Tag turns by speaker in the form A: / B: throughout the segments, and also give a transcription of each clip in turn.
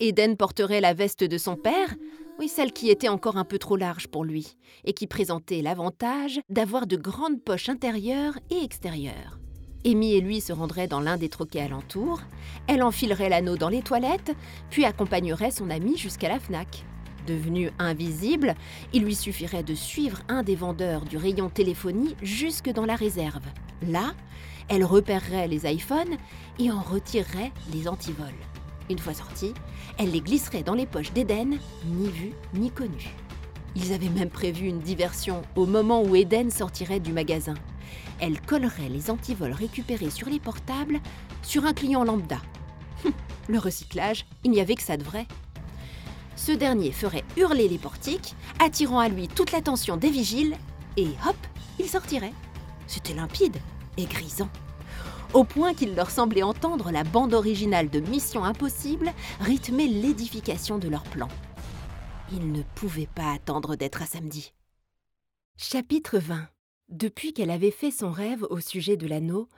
A: Eden porterait la veste de son père, oui, celle qui était encore un peu trop large pour lui, et qui présentait l'avantage d'avoir de grandes poches intérieures et extérieures. Amy et lui se rendraient dans l'un des troquets alentours, elle enfilerait l'anneau dans les toilettes, puis accompagnerait son ami jusqu'à la FNAC. Devenu invisible, il lui suffirait de suivre un des vendeurs du rayon téléphonie jusque dans la réserve. Là, elle repérerait les iPhones et en retirerait les antivols. Une fois sortie, elle les glisserait dans les poches d'Eden, ni vue ni connue. Ils avaient même prévu une diversion au moment où Eden sortirait du magasin. Elle collerait les antivols récupérés sur les portables sur un client lambda. Hum, le recyclage, il n'y avait que ça de vrai. Ce dernier ferait hurler les portiques, attirant à lui toute l'attention des vigiles, et hop, il sortirait. C'était limpide et grisant au point qu'il leur semblait entendre la bande originale de Mission Impossible rythmer l'édification de leur plan. Ils ne pouvaient pas attendre d'être à samedi. Chapitre 20 Depuis qu'elle avait fait son rêve au sujet de l'anneau,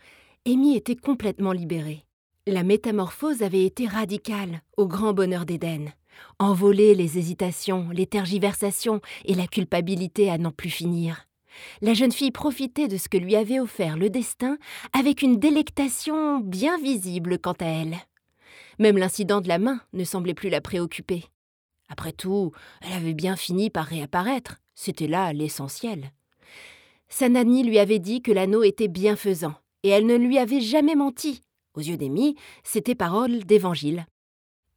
A: Amy était complètement libérée. La métamorphose avait été radicale, au grand bonheur d'Éden. Envoler les hésitations, les tergiversations et la culpabilité à n'en plus finir la jeune fille profitait de ce que lui avait offert le destin avec une délectation bien visible quant à elle. Même l'incident de la main ne semblait plus la préoccuper. Après tout, elle avait bien fini par réapparaître, c'était là l'essentiel. Sanani lui avait dit que l'anneau était bienfaisant, et elle ne lui avait jamais menti. Aux yeux d'Amy, c'était parole d'évangile.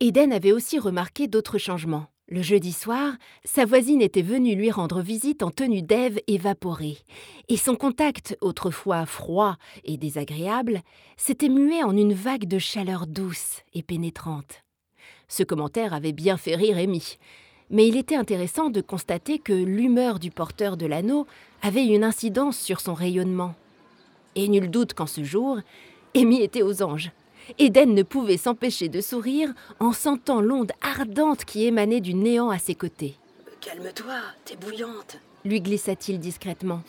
A: Eden avait aussi remarqué d'autres changements. Le jeudi soir, sa voisine était venue lui rendre visite en tenue d'Ève évaporée, et son contact, autrefois froid et désagréable, s'était mué en une vague de chaleur douce et pénétrante. Ce commentaire avait bien fait rire Amy, mais il était intéressant de constater que l'humeur du porteur de l'anneau avait une incidence sur son rayonnement. Et nul doute qu'en ce jour, Amy était aux anges. Eden ne pouvait s'empêcher de sourire en sentant l'onde ardente qui émanait du néant à ses côtés.
B: Calme-toi, t'es bouillante,
A: lui glissa-t-il discrètement.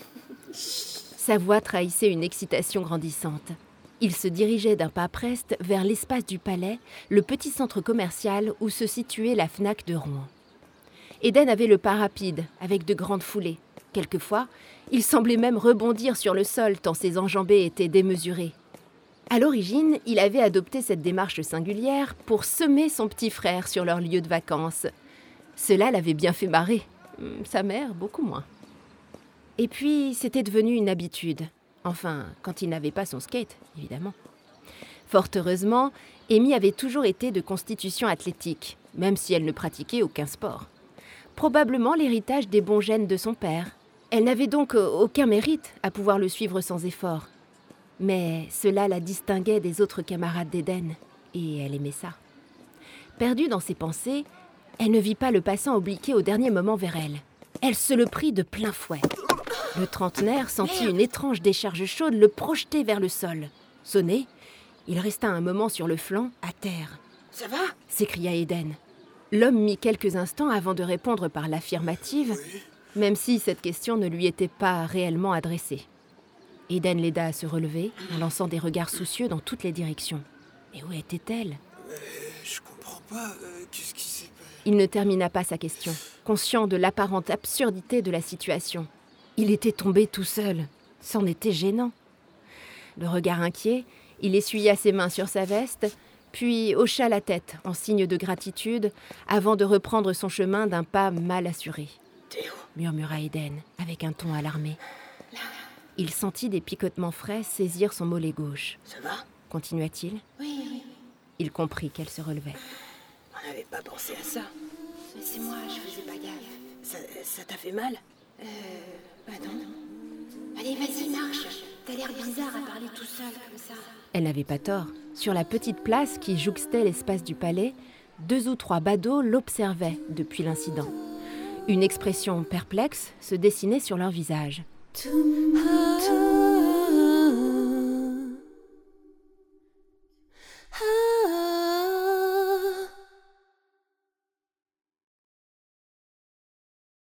A: Sa voix trahissait une excitation grandissante. Il se dirigeait d'un pas preste vers l'espace du palais, le petit centre commercial où se situait la FNAC de Rouen. Eden avait le pas rapide, avec de grandes foulées. Quelquefois, il semblait même rebondir sur le sol tant ses enjambées étaient démesurées. À l'origine, il avait adopté cette démarche singulière pour semer son petit frère sur leur lieu de vacances. Cela l'avait bien fait marrer. Hum, sa mère, beaucoup moins. Et puis, c'était devenu une habitude. Enfin, quand il n'avait pas son skate, évidemment. Fort heureusement, Amy avait toujours été de constitution athlétique, même si elle ne pratiquait aucun sport. Probablement l'héritage des bons gènes de son père. Elle n'avait donc aucun mérite à pouvoir le suivre sans effort. Mais cela la distinguait des autres camarades d'Éden, et elle aimait ça. Perdue dans ses pensées, elle ne vit pas le passant obliquer au dernier moment vers elle. Elle se le prit de plein fouet. Le trentenaire sentit une étrange décharge chaude le projeter vers le sol. Sonné, il resta un moment sur le flanc, à terre.
B: Ça va?
A: s'écria Eden. L'homme mit quelques instants avant de répondre par l'affirmative, même si cette question ne lui était pas réellement adressée. Eden l'aida à se relever en lançant des regards soucieux dans toutes les directions. Et où était-elle?
C: Je comprends pas. Euh, qu'est-ce qui s'est passé?
A: Il ne termina pas sa question, conscient de l'apparente absurdité de la situation. Il était tombé tout seul. C'en était gênant. Le regard inquiet, il essuya ses mains sur sa veste, puis hocha la tête en signe de gratitude avant de reprendre son chemin d'un pas mal assuré.
B: Théo
A: murmura Eden avec un ton alarmé. Il sentit des picotements frais saisir son mollet gauche.
B: Ça va?
A: Continua-t-il
B: Oui, oui.
A: Il comprit qu'elle se relevait.
B: On n'avait pas pensé à ça.
D: Mais c'est moi, je faisais pas gaffe.
B: Ça, ça t'a fait mal?
D: Euh. Bah non. Allez, vas-y, marche. T'as l'air bizarre à parler tout seul comme ça.
A: Elle n'avait pas tort. Sur la petite place qui jouxtait l'espace du palais, deux ou trois badauds l'observaient depuis l'incident. Une expression perplexe se dessinait sur leur visage.
E: To